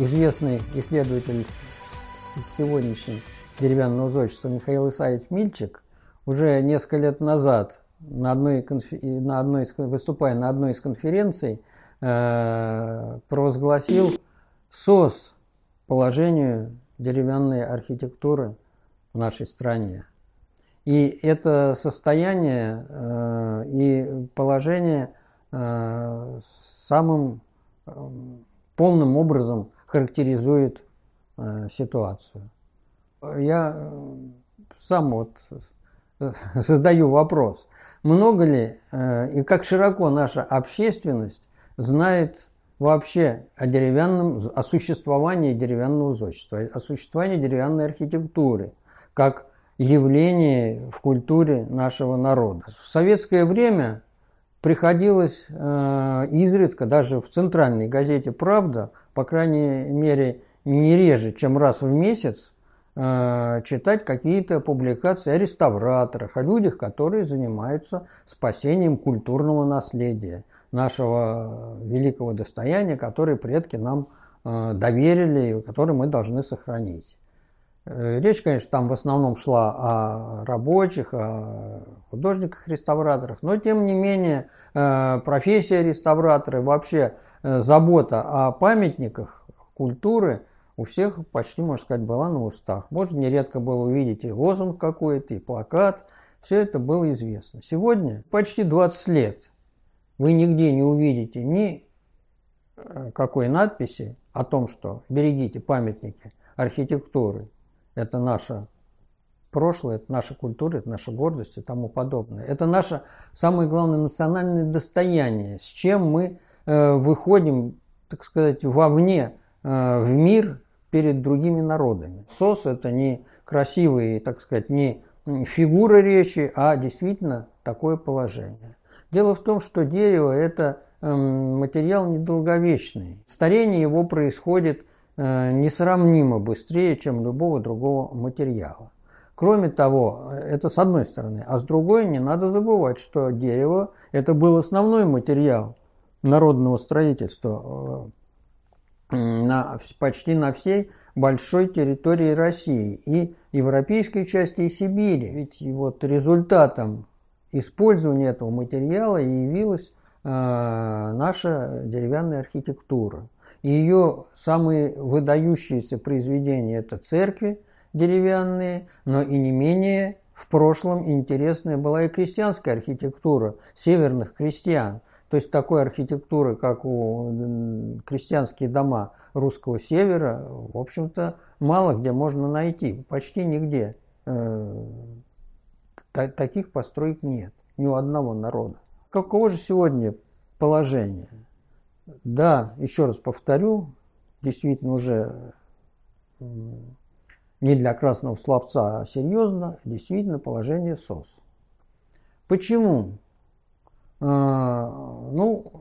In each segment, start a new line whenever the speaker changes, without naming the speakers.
известный исследователь сегодняшний деревянного зодчества Михаил Исаевич Мильчик уже несколько лет назад, на одной, на одной, выступая на одной из конференций, э, провозгласил СОС положению деревянной архитектуры в нашей стране. И это состояние э, и положение э, самым э, полным образом характеризует э, ситуацию. Я э, сам вот э, задаю вопрос, много ли и как широко наша общественность знает вообще о деревянном, о существовании деревянного зодчества, о существовании деревянной архитектуры, как явлении в культуре нашего народа. В советское время приходилось э, изредка, даже в центральной газете «Правда», по крайней мере, не реже, чем раз в месяц, э, читать какие-то публикации о реставраторах, о людях, которые занимаются спасением культурного наследия, нашего великого достояния, которое предки нам э, доверили и которое мы должны сохранить. Э, речь, конечно, там в основном шла о рабочих, о художниках-реставраторах, но тем не менее э, профессия реставратора и вообще э, забота о памятниках культуры у всех почти, можно сказать, была на устах. Можно нередко было увидеть и лозунг какой-то, и плакат. Все это было известно. Сегодня, почти 20 лет, вы нигде не увидите ни какой надписи о том, что берегите памятники архитектуры, это наше прошлое, это наша культура, это наша гордость и тому подобное. Это наше самое главное национальное достояние, с чем мы э, выходим, так сказать, вовне, э, в мир перед другими народами. СОС это не красивые, так сказать, не фигура речи, а действительно такое положение. Дело в том, что дерево это э, материал недолговечный. Старение его происходит несравнимо быстрее, чем любого другого материала. Кроме того, это с одной стороны, а с другой не надо забывать, что дерево это был основной материал народного строительства э, на, почти на всей большой территории России и европейской части и Сибири. Ведь вот результатом использования этого материала явилась э, наша деревянная архитектура. Ее самые выдающиеся произведения – это церкви деревянные, но и не менее в прошлом интересная была и крестьянская архитектура северных крестьян. То есть такой архитектуры, как у крестьянские дома русского севера, в общем-то, мало где можно найти, почти нигде. Э, таких построек нет, ни у одного народа. Каково же сегодня положение? Да, еще раз повторю, действительно уже не для красного словца, а серьезно, действительно положение СОС. Почему? А, ну,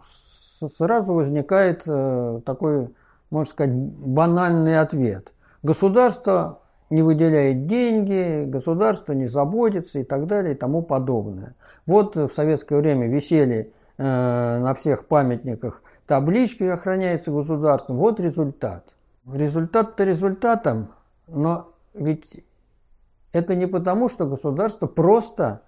сразу возникает э, такой, можно сказать, банальный ответ. Государство не выделяет деньги, государство не заботится и так далее и тому подобное. Вот в советское время висели э, на всех памятниках таблички охраняются государством. Вот результат. Результат-то результатом, но ведь это не потому, что государство просто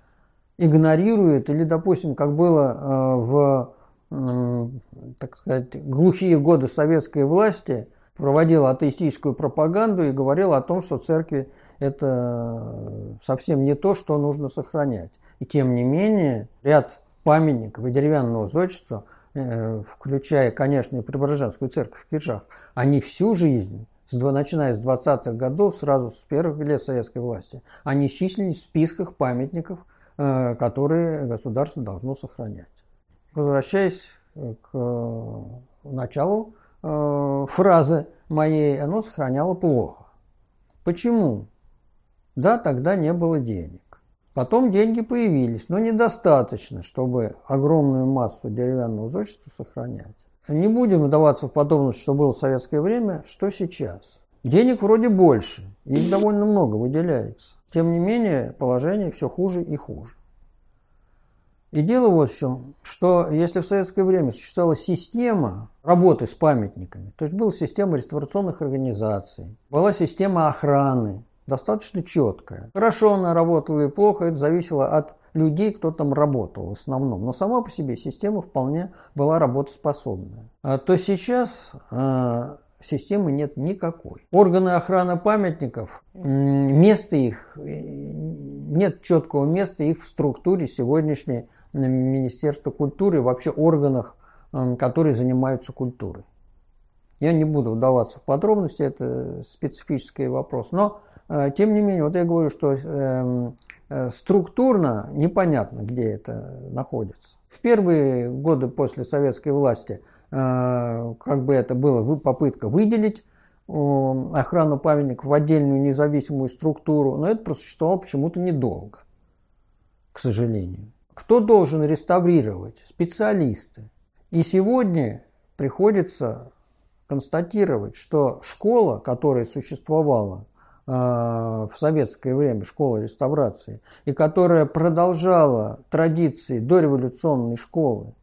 игнорирует, или, допустим, как было э, в, так сказать, глухие годы советской власти, проводила атеистическую пропаганду и говорила о том, что церкви это совсем не то, что нужно сохранять. И тем не менее, ряд памятников и деревянного зодчества – включая, конечно, и Преображенскую церковь в Киржах, они всю жизнь, с, начиная с 20-х годов, сразу с первых лет советской власти, они числились в списках памятников, э, которые государство должно сохранять. Возвращаясь э, к началу фразы моей, оно сохраняло плохо. Почему? Да, тогда не было денег. Потом деньги появились, но недостаточно, чтобы огромную массу деревянного зодчества сохранять. Не будем вдаваться в подобность, что было в советское время, что сейчас. Денег вроде больше, их довольно много выделяется. Тем не менее, положение все хуже и хуже. И дело вот в чем, что если в советское время существовала система работы с памятниками, то есть была система реставрационных организаций, была система охраны, достаточно четкая. Хорошо она работала и плохо, это зависело от людей, кто там работал в основном. Но сама по себе система вполне была работоспособная. А то сейчас а, системы нет никакой. Органы охраны памятников, место их, э, нет четкого места их в структуре сегодняшней Министерства культуры, вообще органах, которые занимаются культурой. Я не буду вдаваться в подробности, это специфический вопрос. Но, э, тем не менее, вот я говорю, что эм, э, структурно непонятно, где это находится. В первые годы после советской власти, э, как бы это было, попытка выделить охрану памятников в отдельную независимую структуру, но это просуществовало почему-то недолго, к сожалению. Кто должен реставрировать? Специалисты. И сегодня приходится констатировать, что школа, которая существовала э, в советское время, школа реставрации, и которая продолжала традиции дореволюционной школы,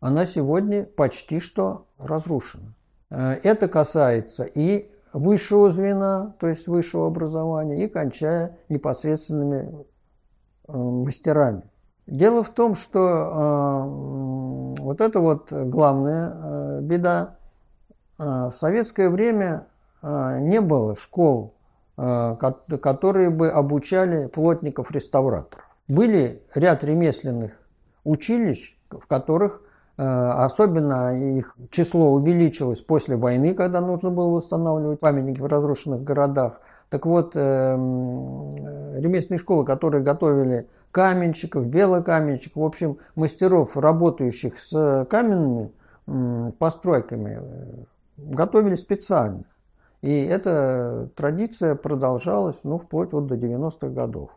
она сегодня почти что разрушена. Э, это касается и высшего звена, то есть высшего образования, и кончая непосредственными э, мастерами. Дело в том, что э, вот это вот главная э, беда. Э, в советское время э, не было школ, э, которые бы обучали плотников-реставраторов. Были ряд ремесленных училищ, в которых э, особенно их число увеличилось после войны, когда нужно было восстанавливать памятники в разрушенных городах. Так вот, э, ремесленные школы, которые готовили каменщиков, белокаменщиков, в общем, мастеров, работающих с каменными постройками, э, готовили специально. И эта традиция продолжалась ну, вплоть вот до 90-х годов.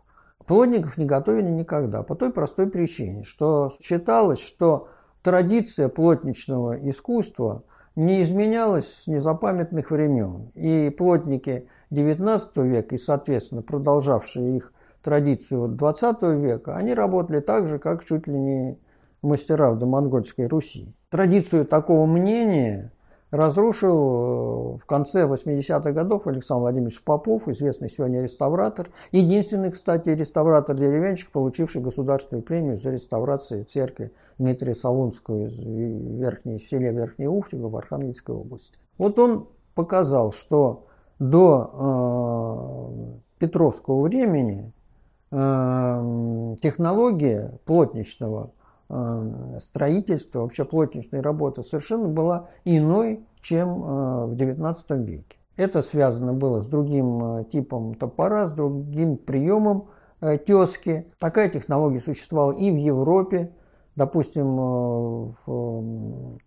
Плотников не готовили никогда, по той простой причине, что считалось, что традиция плотничного искусства не изменялась с незапамятных времен. И плотники XIX века и, соответственно, продолжавшие их традицию 20 века, они работали так же, как чуть ли не мастера в домонгольской Руси. Традицию такого мнения разрушил э, в конце 80-х годов Александр Владимирович Попов, известный сегодня реставратор. Единственный, кстати, реставратор-деревенщик, получивший государственную премию за реставрацию церкви Дмитрия Солунского из верхней, селе Верхней Уфтига в Архангельской области. Вот он показал, что до э, Петровского времени Эм, технология плотничного эм, строительства, вообще плотничной работы совершенно была иной, чем э, в XIX веке. Это связано было с другим э, типом топора, с другим приемом э, тески. Такая технология существовала и в Европе. Допустим, в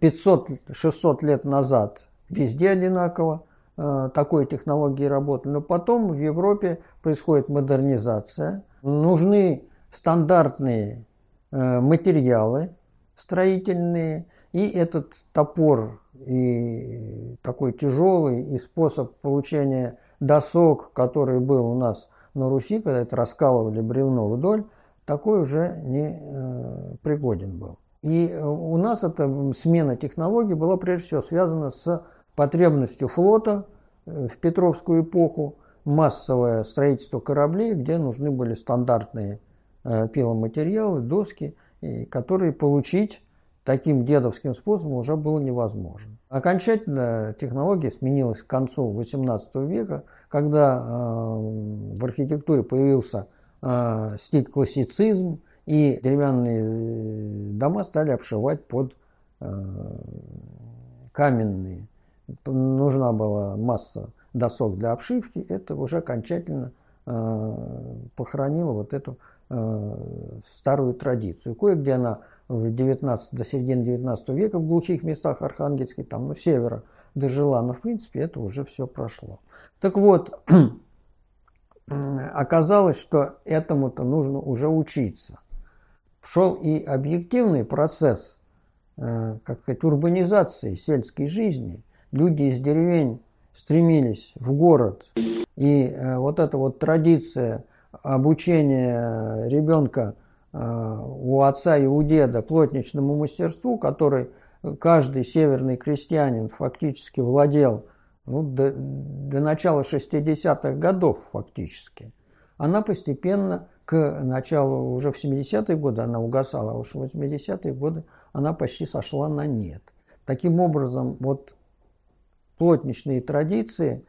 500-600 лет назад везде одинаково. Э, такой технологии работали. Но потом в Европе происходит модернизация. Нужны стандартные э, материалы строительные. И этот топор и такой тяжелый, и способ получения досок, который был у нас на Руси, когда это раскалывали бревно вдоль, такой уже не э, пригоден был. И у нас эта смена технологий была прежде всего связана с потребностью флота э, в Петровскую эпоху, массовое строительство кораблей, где нужны были стандартные э, пиломатериалы, доски, которые получить таким дедовским способом уже было невозможно. Окончательно технология сменилась к концу XVIII века, когда э, в архитектуре появился стиль классицизм, и деревянные дома стали обшивать под каменные нужна была масса досок для обшивки, это уже окончательно э, похоронило вот эту э, старую традицию. Кое-где она в 19, до середины 19 века в глухих местах Архангельской, там, ну, севера дожила, но в принципе это уже все прошло. Так вот, оказалось, что этому-то нужно уже учиться. Шел и объективный процесс, э, как сказать, урбанизации сельской жизни – люди из деревень стремились в город. И э, вот эта вот традиция обучения ребенка у отца и у деда плотничному мастерству, который каждый северный крестьянин фактически владел ну, до, до начала 60-х годов фактически, она постепенно к началу, уже в 70-е годы она угасала, а уж в 80-е годы она почти сошла на нет. Таким образом, вот плотничные традиции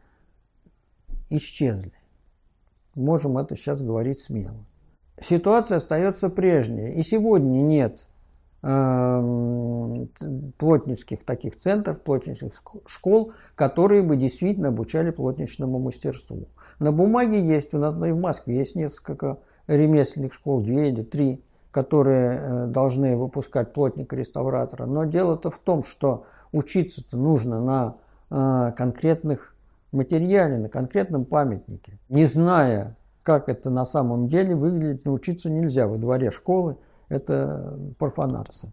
исчезли. Можем это сейчас говорить смело. Ситуация остается прежняя. И сегодня нет э, плотнических таких центров, плотничных школ, которые бы действительно обучали плотничному мастерству. На бумаге есть, у нас и в Москве есть несколько ремесленных школ, две или три, которые э, должны выпускать плотника-реставратора. Но дело-то в том, что учиться-то нужно на э, конкретных материале, на конкретном памятнике. Не зная, как это на самом деле выглядит, научиться нельзя во дворе школы. Это профанация.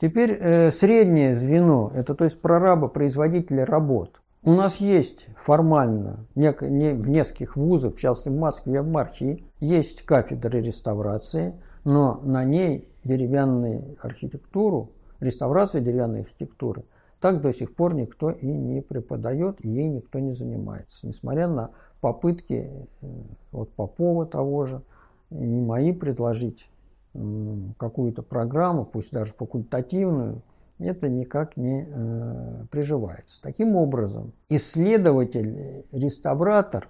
Теперь э, среднее звено, это то есть прораба, производителя работ. У нас есть формально не, не, в нескольких вузах, в частности в Москве, в Мархи, есть кафедры реставрации, но на ней деревянную архитектуру, реставрация деревянной архитектуры, так до сих пор никто и не преподает, и ей никто не занимается. Несмотря на попытки э, вот Попова того же, и мои предложить какую-то программу, пусть даже факультативную, это никак не э, приживается. Таким образом, исследователь, реставратор,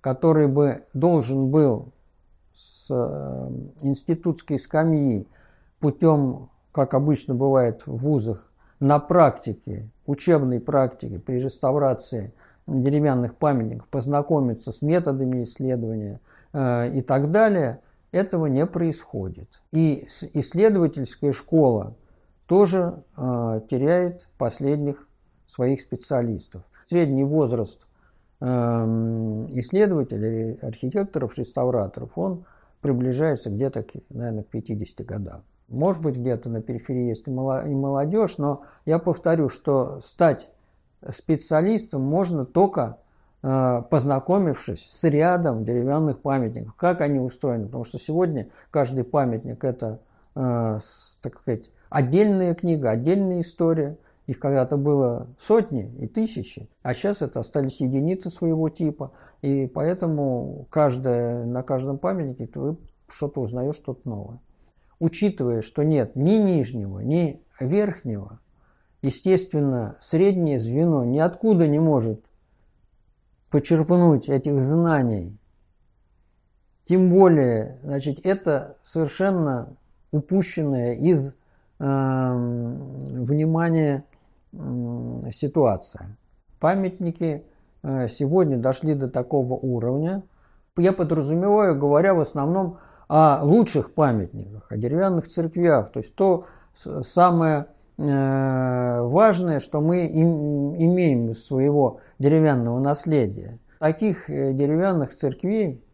который бы должен был с э, институтской скамьи путем, как обычно бывает в вузах, на практике, учебной практике при реставрации деревянных памятников познакомиться с методами исследования э, и так далее, этого не происходит. И исследовательская школа тоже э, теряет последних своих специалистов. Средний возраст э, исследователей, архитекторов, реставраторов, он приближается где-то, наверное, к 50 годам. Может быть, где-то на периферии есть и молодежь, но я повторю, что стать специалистом можно только э, познакомившись с рядом деревянных памятников, как они устроены. Потому что сегодня каждый памятник это, так сказать, отдельная книга, отдельная история. Их когда-то было сотни и тысячи, а сейчас это остались единицы своего типа. И поэтому каждое, на каждом памятнике ты что-то узнаешь, что-то новое. Учитывая, что нет ни нижнего, ни верхнего, естественно, среднее звено ниоткуда не может почерпнуть этих знаний. Тем более, значит, это совершенно упущенное из Эм, внимание ситуация. Памятники э, сегодня дошли до такого уровня. Я подразумеваю, говоря в основном о лучших памятниках, о деревянных церквях. То есть то самое э, важное, что мы имеем из своего деревянного наследия. Таких э, деревянных церквей,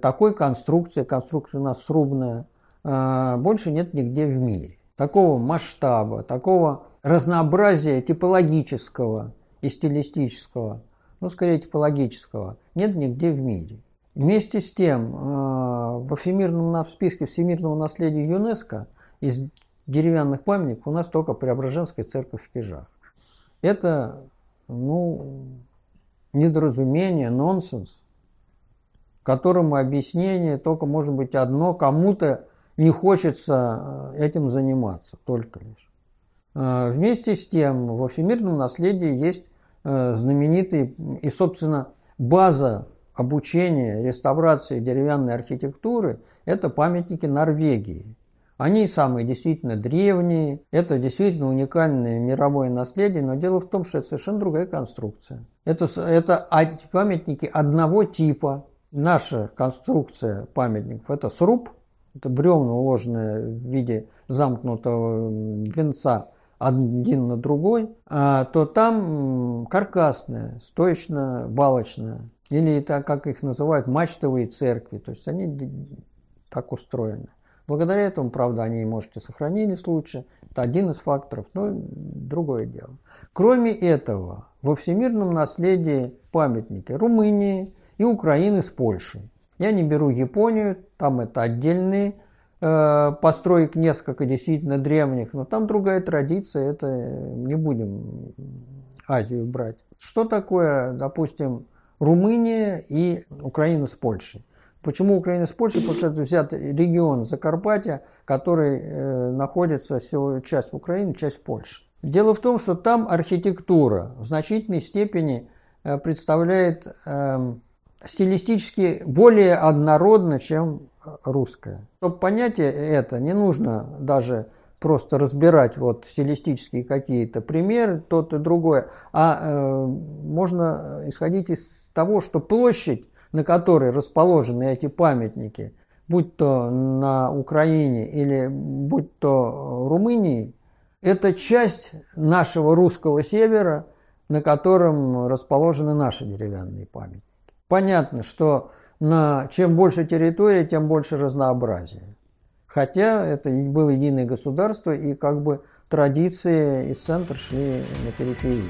такой конструкции, конструкция у нас срубная, больше нет нигде в мире такого масштаба, такого разнообразия типологического и стилистического, ну, скорее типологического, нет нигде в мире. Вместе с тем, э, во всемирном, в списке всемирного наследия ЮНЕСКО из деревянных памятников у нас только Преображенская церковь в Кижах. Это, ну, недоразумение, нонсенс, которому объяснение только может быть одно, кому-то не хочется э, этим заниматься только лишь. Э, вместе с тем во всемирном наследии есть знаменитый и, собственно, база обучения реставрации деревянной архитектуры – это памятники Норвегии. Они самые действительно древние, это действительно уникальное мировое наследие, но дело в том, что это совершенно другая конструкция. Это, это памятники одного типа. Наша конструкция памятников – это сруб – это бревна, уложенные в виде замкнутого венца один на другой, а, то там каркасная, стоечно-балочная, или это, как их называют, мачтовые церкви, то есть они так устроены. Благодаря этому, правда, они, может, и сохранились лучше. Это один из факторов, но другое дело. Кроме этого, во всемирном наследии памятники Румынии и Украины с Польшей. Я не беру Японию, там это отдельные построек несколько действительно древних, но там другая традиция, это не будем Азию брать. Что такое, допустим, Румыния и Украина с Польшей? Почему Украина с Польшей? Потому что это взят регион Закарпатья, который э, находится часть в Украине, часть в Польше. Дело в том, что там архитектура в значительной степени э, представляет э, стилистически более однородно, чем русская. Чтобы понять это, не нужно даже просто разбирать вот стилистические какие-то примеры, тот и другое, а э, можно исходить из того, что площадь, на которой расположены эти памятники, будь то на Украине или будь то Румынии, это часть нашего русского севера, на котором расположены наши деревянные памятники. Понятно, что на чем больше территория, тем больше разнообразия. Хотя это было единое государство, и как бы традиции из центра шли на периферию.